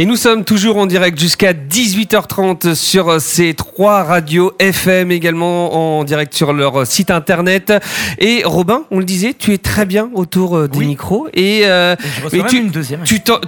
Et nous sommes toujours en direct jusqu'à 18h30 sur ces trois radios FM, également en direct sur leur site internet. Et Robin, on le disait, tu es très bien autour euh, des Oui. micros. Et, euh,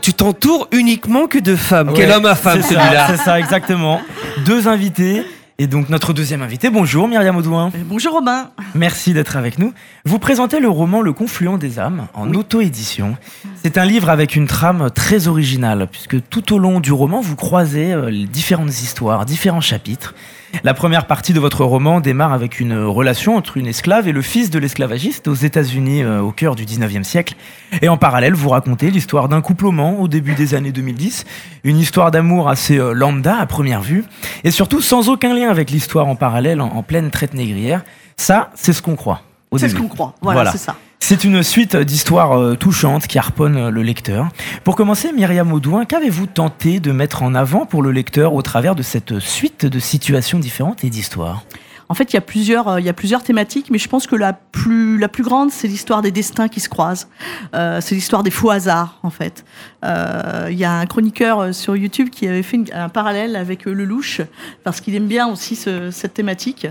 tu, t'entoures uniquement que de femmes. Ouais, Quel homme à femme celui-là C'est ça, exactement. Deux invités. Et donc notre deuxième invité, bonjour Myriam Audouin. Euh, Bonjour Robin. Merci d'être avec nous. Vous présentez le roman Le Confluent des âmes en auto-édition. C'est un livre avec une trame très originale, puisque tout au long du roman, vous croisez euh, différentes histoires, différents chapitres. La première partie de votre roman démarre avec une relation entre une esclave et le fils de l'esclavagiste aux États-Unis euh, au cœur du 19e siècle. Et en parallèle, vous racontez l'histoire d'un couplement au début des années 2010, une histoire d'amour assez euh, lambda à première vue, et surtout sans aucun lien avec l'histoire en parallèle en, en pleine traite négrière. Ça, c'est ce qu'on croit. C'est ce qu'on croit. Voilà, Voilà. c'est ça. C'est une suite d'histoires euh, touchantes qui harponnent le lecteur. Pour commencer, Myriam Audouin, qu'avez-vous tenté de mettre en avant pour le lecteur au travers de cette suite de situations différentes et d'histoires? En fait, il y a plusieurs, euh, il y a plusieurs thématiques, mais je pense que la plus, grande, c'est l'histoire des destins qui se croisent. Euh, c'est l'histoire des faux hasards, en fait. Euh, Il y a un chroniqueur sur YouTube qui avait fait un parallèle avec Lelouch, parce qu'il aime bien aussi ce- cette thématique.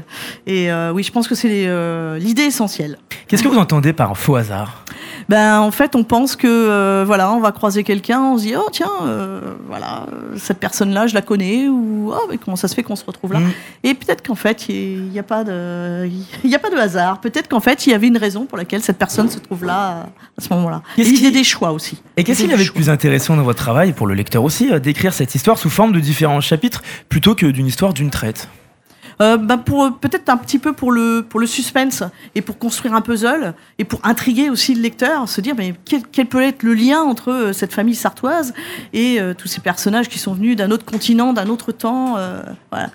Et oui, je pense que c'est l'idée essentielle. Qu'est-ce que vous entendez par faux hasard Ben en fait, on pense que euh, voilà, on va croiser quelqu'un, on se dit oh tiens, euh, voilà, cette personne-là, je la connais ou oh mais comment ça se fait qu'on se retrouve là Mm. Et peut-être qu'en fait, il n'y a pas de, il y a pas de hasard. Peut-être qu'en fait, il y avait une raison pour laquelle cette personne se trouve là à ce moment-là. Qu'est-ce l'idée qui- des choix aussi. Et qu'est-ce qu'il y avait de plus intéressant dans votre travail, pour le lecteur aussi, d'écrire cette histoire sous forme de différents chapitres plutôt que d'une histoire d'une traite? Euh, bah, pour peut-être un petit peu pour le pour le suspense et pour construire un puzzle et pour intriguer aussi le lecteur, se dire mais quel, quel peut être le lien entre euh, cette famille sartoise et euh, tous ces personnages qui sont venus d'un autre continent, d'un autre temps, euh, voilà.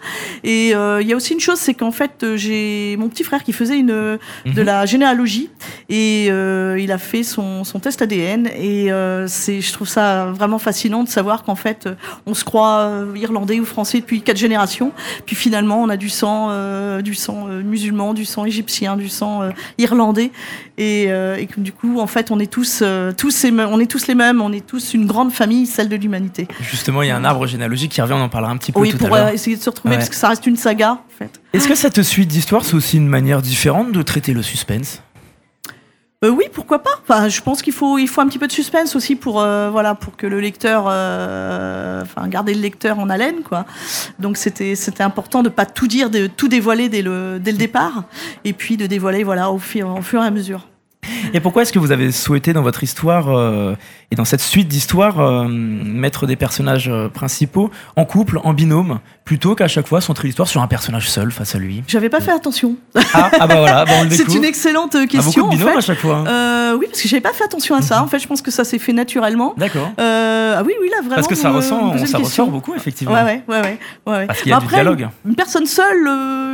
Et euh, il y a aussi une chose, c'est qu'en fait euh, j'ai mon petit frère qui faisait une de Mhm. la généalogie et euh, il a fait son, son test ADN et euh, c'est je trouve ça vraiment fascinant de savoir qu'en fait euh, on se croit euh, irlandais ou français depuis quatre générations puis finalement, on a du sang, euh, du sang euh, musulman, du sang égyptien, du sang euh, irlandais, et, et que du coup, en fait, on est tous, tous, les mêmes- on est tous les mêmes, on est tous une grande famille, celle de l'humanité. Justement, il y a un arbre généalogique qui revient, on en parlera un petit peu Oui, tout pour à l'heure. essayer de se retrouver, Ouais. parce que ça reste une saga, en fait. Est-ce que cette suite d'histoires, c'est aussi une manière différente de traiter le suspense? Euh, oui, pourquoi pas. Je pense qu'il faut, un petit peu de suspense aussi pour, euh, voilà, pour que le lecteur, euh, enfin, garder le lecteur en haleine, quoi. Donc c'était, important de pas tout dire, de tout dévoiler dès le, départ, et puis de dévoiler, voilà, au fur et à mesure. Et pourquoi est-ce que vous avez souhaité dans votre histoire euh, et dans cette suite d'histoires euh, mettre des personnages euh, principaux en couple, en binôme, plutôt qu'à chaque fois centrer l'histoire sur un personnage seul face à lui? J'avais pas fait attention. ah, ah bah voilà, bah on le C'est découvre. une excellente Ah, beaucoup question. de binômes en à fait. chaque fois. hein. Euh, oui, parce que j'avais pas fait attention à ça. En fait, je pense que ça s'est fait naturellement. D'accord. Ah oui, oui, là vraiment. Parce que ça me- ressent, ça question. ressort beaucoup effectivement. Ouais, ouais, ouais, ouais, ouais, ouais. Parce qu'il y a Bah, du après, dialogue. Une personne seule,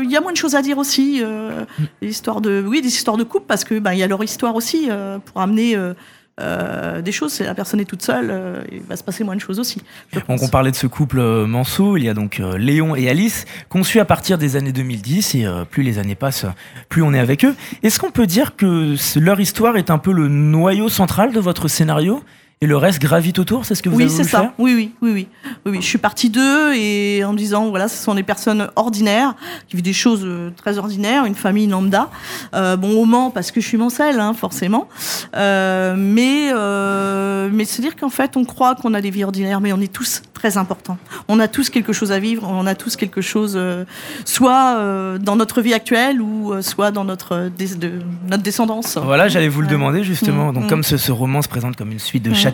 il y a moins de choses à dire aussi. Mm. de, oui, des histoires de couple parce que il y a leur histoire aussi euh, pour amener euh, euh, des choses. Si la personne est toute seule, euh, il va se passer moins de choses aussi. Donc on parlait de ce couple euh, Manceau, il y a donc Léon et Alice, conçus à partir des années 2010, et plus les années passent, plus on est avec eux. Est-ce qu'on peut dire que leur histoire est un peu le noyau central de votre scénario? Et le reste gravite autour C'est ce que vous Oui, avez c'est voulu ça. faire Oui, oui, oui, oui, oui, oui. Je suis partie d'eux et en me disant, voilà, ce sont des personnes ordinaires qui vivent des choses euh, très ordinaires, une famille lambda. Euh, bon, au Mans parce que je suis mancelle, hein, forcément. Euh, mais euh, mais se dire qu'en fait, on croit qu'on a des vies ordinaires, mais on est tous très importants. On a tous quelque chose à vivre. On a tous quelque chose, euh, soit euh, dans notre vie actuelle ou euh, soit dans notre de, notre descendance. Voilà, j'allais vous le demander justement. Mm, Donc, mm. comme ce, ce roman se présente comme une suite de Mm. chapitres,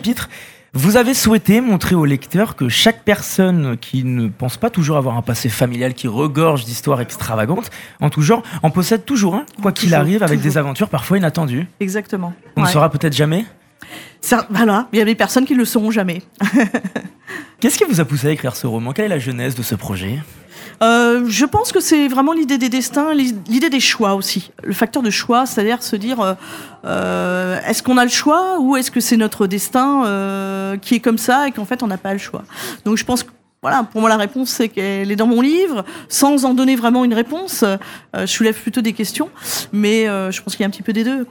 vous avez souhaité montrer au lecteur que chaque personne qui ne pense pas toujours avoir un passé familial qui regorge d'histoires extravagantes, en tout genre, en possède toujours un, quoi qu'il arrive, avec toujours. des aventures parfois inattendues. Exactement. On ne Ouais. saura peut-être jamais. Ça- Voilà, il y a des personnes qui ne le sauront jamais. Qu'est-ce qui vous a poussé à écrire ce roman? Quelle est la genèse de ce projet? Euh, je pense que c'est vraiment l'idée des destins, l'idée des choix aussi. Le facteur de choix, c'est-à-dire se dire euh, euh, est-ce qu'on a le choix ou est-ce que c'est notre destin qui est comme ça et qu'en fait on n'a pas le choix? Donc je pense que voilà, pour moi la réponse c'est qu'elle est dans mon livre, sans en donner vraiment une réponse. Je soulève plutôt des questions, mais je pense qu'il y a un petit peu des deux.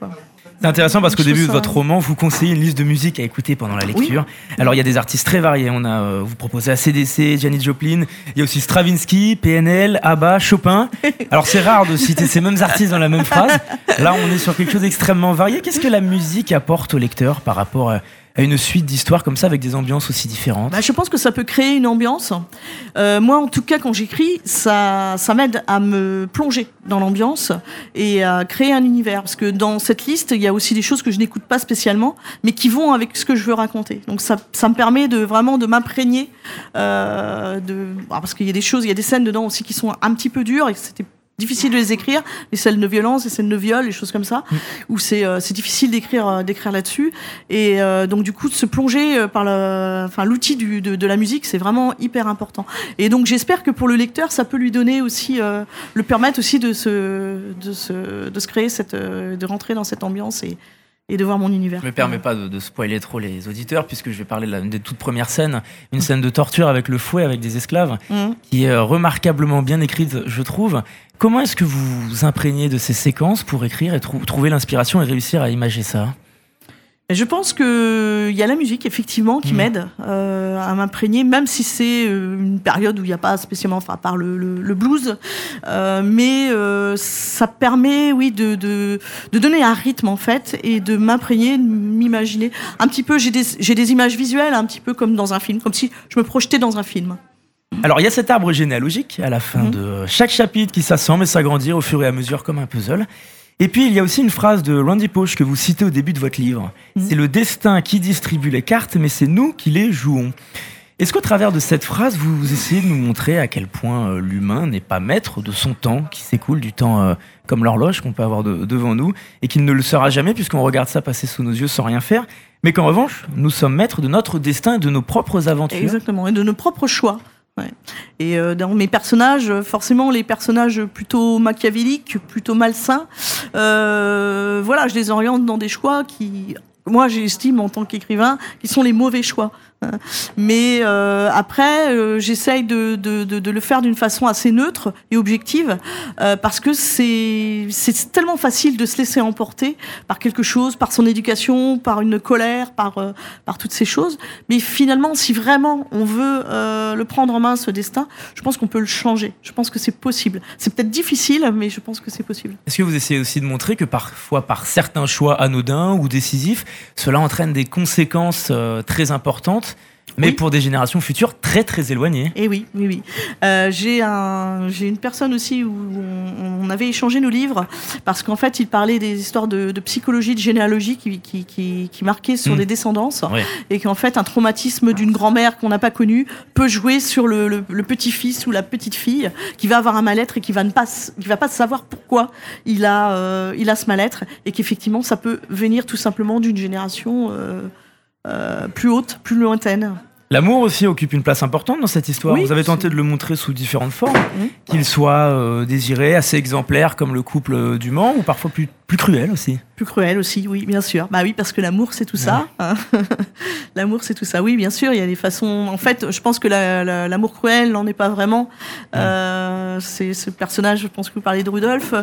C'est intéressant parce qu'au début de ça- votre roman, vous conseillez une liste de musique à écouter pendant la lecture. Alors il y a des artistes très variés. On a, euh, vous proposez ACDC, Janis Joplin. Il y a aussi Stravinsky, PNL, ABBA, Chopin. Alors c'est rare de citer ces mêmes artistes dans la même phrase. Là, on est sur quelque chose d'extrêmement varié. Qu'est-ce que la musique apporte au lecteur par rapport à à une suite d'histoires comme ça avec des ambiances aussi différentes Bah, je pense que ça peut créer une ambiance. Euh, moi, en tout cas, quand j'écris, ça, ça m'aide à me plonger dans l'ambiance et à créer un univers. Parce que dans cette liste, il y a aussi des choses que je n'écoute pas spécialement, mais qui vont avec ce que je veux raconter. Donc ça, ça me permet de vraiment de m'imprégner. Euh, de, ah, parce qu'il y a des choses, il y a des scènes dedans aussi qui sont un petit peu dures et difficile de les écrire, les scènes de violence, les scènes de viol, les choses comme ça, où c'est euh, c'est difficile d'écrire euh, d'écrire là-dessus. Et euh, donc du coup, de se plonger euh, par le, enfin l'outil du- de, de la musique, c'est vraiment hyper important. Et donc j'espère que pour le lecteur, ça peut lui donner aussi, euh, le permettre aussi de se, de se, de se créer cette, euh, de rentrer dans cette ambiance et, et de voir mon univers. Je me permets pas de, de spoiler trop les auditeurs puisque je vais parler de la- des toutes premières scènes, une scène de torture avec le fouet avec des esclaves. Mhm. qui est euh, remarquablement bien écrite, je trouve. Comment est-ce que vous vous imprégnez de ces séquences pour écrire et trou- trouver l'inspiration et réussir à imager ça? Je pense que il y a la musique effectivement qui Mhm. m'aide euh, à m'imprégner, même si c'est euh, une période où il n'y a pas spécialement, enfin à part le, le, le blues, euh, mais euh, ça permet, oui, de, de, de donner un rythme en fait et de m'imprégner, de m'imaginer un petit peu. J'ai des images visuelles, un petit peu comme dans un film, comme si je me projetais dans un film. Alors, il y a cet arbre généalogique à la fin Mhm. de chaque chapitre qui s'assemble et s'agrandit au fur et à mesure comme un puzzle. Et puis, il y a aussi une phrase de Randy Pausch que vous citez au début de votre livre. Mhm. C'est le destin qui distribue les cartes, mais c'est nous qui les jouons. Est-ce qu'au travers de cette phrase, vous essayez de nous montrer à quel point euh, l'humain n'est pas maître de son temps, qui s'écoule du temps euh, comme l'horloge qu'on peut avoir de- devant nous, et qu'il ne le sera jamais puisqu'on regarde ça passer sous nos yeux sans rien faire, mais qu'en revanche, nous sommes maîtres de notre destin et de nos propres aventures? Exactement, et de nos propres choix. Et euh, dans mes personnages, forcément, les personnages plutôt machiavéliques, plutôt malsains, euh, voilà, je les oriente dans des choix qui, moi, j'estime en tant qu'écrivain, qui sont les mauvais choix. Mais euh, après, euh, j'essaye de, de, de, de le faire d'une façon assez neutre et objective, euh, parce que c'est c'est tellement facile de se laisser emporter par quelque chose, par son éducation, par une colère, par euh, par toutes ces choses. Mais finalement, si vraiment on veut euh, le prendre en main, ce destin, je pense qu'on peut le changer. Je pense que c'est possible. C'est peut-être difficile, mais je pense que c'est possible. Est-ce que vous essayez aussi de montrer que parfois, par certains choix anodins ou décisifs, cela entraîne des conséquences euh, très importantes, mais Oui. pour des générations futures très très éloignées Et oui, oui, oui. Euh, j'ai un, j'ai une personne aussi où on, on avait échangé nos livres parce qu'en fait, il parlait des histoires de, de psychologie, de généalogie qui, qui, qui, qui marquaient sur Mm. des descendances Ouais. et qu'en fait, un traumatisme d'une grand-mère qu'on n'a pas connue peut jouer sur le, le, le petit-fils ou la petite-fille qui va avoir un mal-être et qui va ne pas, qui va pas savoir pourquoi il a, euh, il a ce mal-être et qu'effectivement, ça peut venir tout simplement d'une génération euh, euh, plus haute, plus lointaine. L'amour aussi occupe une place importante dans cette histoire. Oui, vous avez tenté de le montrer sous différentes formes, qu'il soit euh, désiré, assez exemplaire comme le couple euh, du Mans, ou parfois plus, plus cruel aussi. Plus cruel aussi, oui, bien sûr. Bah oui, parce que l'amour, c'est tout ça. hein. l'amour, c'est tout ça. Oui, bien sûr, il y a des façons. En fait, je pense que la- la- l'amour cruel n'en est pas vraiment. Euh, c'est ce personnage. Je pense que vous parlez de Rudolf.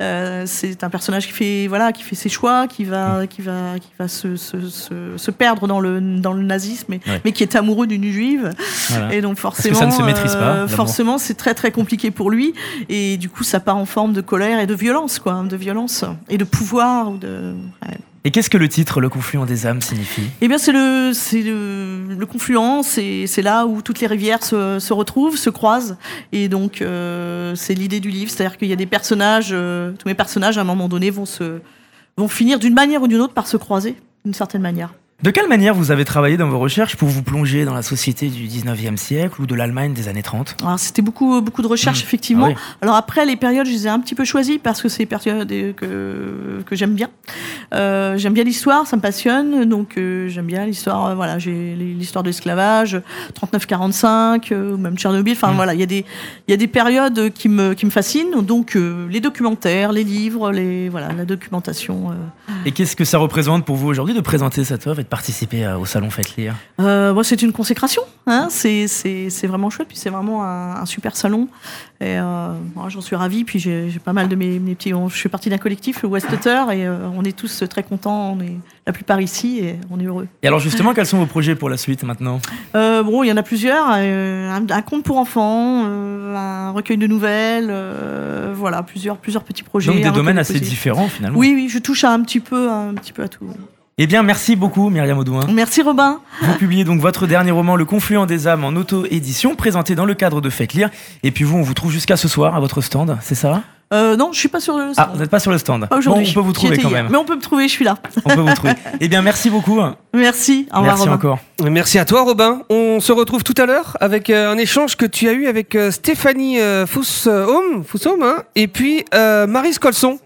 Euh, c'est un personnage qui fait, voilà, qui fait ses choix, qui va, qui va, qui va se, se, se, se perdre dans le dans le nazisme, mais, Ouais. mais qui est amoureux d'une juive. Voilà. Et donc que forcément, ça ne se maîtrise pas, euh, forcément, c'est très très compliqué pour lui. Et du coup, ça part en forme de colère et de violence, quoi, de violence et de pouvoir. Ou de... ouais. Et qu'est-ce que le titre Le confluent des âmes signifie? Eh bien, c'est le, c'est le, le confluent, c'est, c'est là où toutes les rivières se, se retrouvent, se croisent. Et donc, euh, c'est l'idée du livre, c'est-à-dire qu'il y a des personnages, euh, tous mes personnages, à un moment donné, vont se, vont finir d'une manière ou d'une autre par se croiser, d'une certaine manière. De quelle manière vous avez travaillé dans vos recherches pour vous plonger dans la société du 19e siècle ou de l'Allemagne des années 30 Alors, c'était beaucoup, beaucoup de recherches, Mmh. effectivement. Ah oui. Alors après, les périodes, je les ai un petit peu choisies parce que c'est des périodes euh, que, que j'aime bien. Euh, j'aime bien l'histoire, ça me passionne. Donc euh, j'aime bien l'histoire, euh, voilà, j'ai l'histoire de l'esclavage, 39-45, euh, ou même Tchernobyl. Enfin Mm. voilà, il y, a des- y a des périodes qui me, qui me fascinent. Donc euh, les documentaires, les livres, les, voilà, la documentation. euh. Et qu'est-ce que ça représente pour vous aujourd'hui de présenter cette œuvre de participer au salon Faites Lire? Euh, c'est une consécration. Hein c'est vraiment chouette. Puis c'est vraiment un, super salon. Et euh, j'en suis ravie. Puis j'ai pas mal de mes, mes petits. je suis partie d'un collectif, le Westeter, et euh, on est tous très contents. On est la plupart ici et on est heureux. Et alors justement, quels sont vos projets pour la suite maintenant? Euh, Bon, il y en a plusieurs. Un, un, conte pour enfants, un recueil de nouvelles, voilà, plusieurs, plusieurs petits projets. Donc des domaines assez différents finalement. Oui, oui, je touche un petit peu, un petit peu à tout. Eh bien, merci beaucoup, Myriam Audouin. Merci, Robin. Vous publiez donc votre dernier roman, Le Confluent des âmes, en auto-édition, présenté dans le cadre de Faites Lire. Et puis vous, on vous trouve jusqu'à ce soir à votre stand, c'est ça? Euh, non, je suis pas sur le stand. Ah, vous n'êtes pas sur le stand. Bon, on peut vous trouver quand même. Mais on peut me trouver, je suis là. On peut vous trouver. Eh bien, merci beaucoup. Merci. Au revoir, merci encore. Merci à toi, Robin. On se retrouve tout à l'heure avec euh, un échange que tu as eu avec euh, Stéphanie euh, Foussaume, hein, et puis Marise Colson,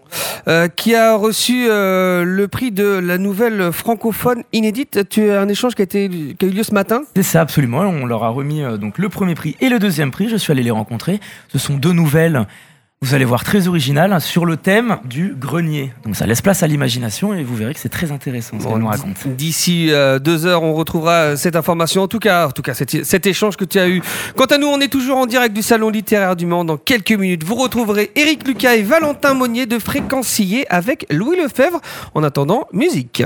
qui a reçu le prix de la nouvelle francophone inédite. Tu as un échange qui a, été, qui a eu lieu ce matin C'est ça, absolument. On leur a remis donc le premier prix et le deuxième prix. Je suis allé les rencontrer. Ce sont deux nouvelles vous allez voir très original sur le thème du grenier. Donc ça laisse place à l'imagination et vous verrez que c'est très intéressant ce qu'elle nous raconte. D'ici euh, deux heures, on retrouvera euh, cette information. En tout cas, en tout cas cet, cet, échange que tu as eu. Quant à nous, on est toujours en direct du Salon littéraire du Mans. Dans quelques minutes, vous retrouverez Éric Lucas et Valentin Monnier de Fréquencier avec Louis Lefebvre. En attendant, musique.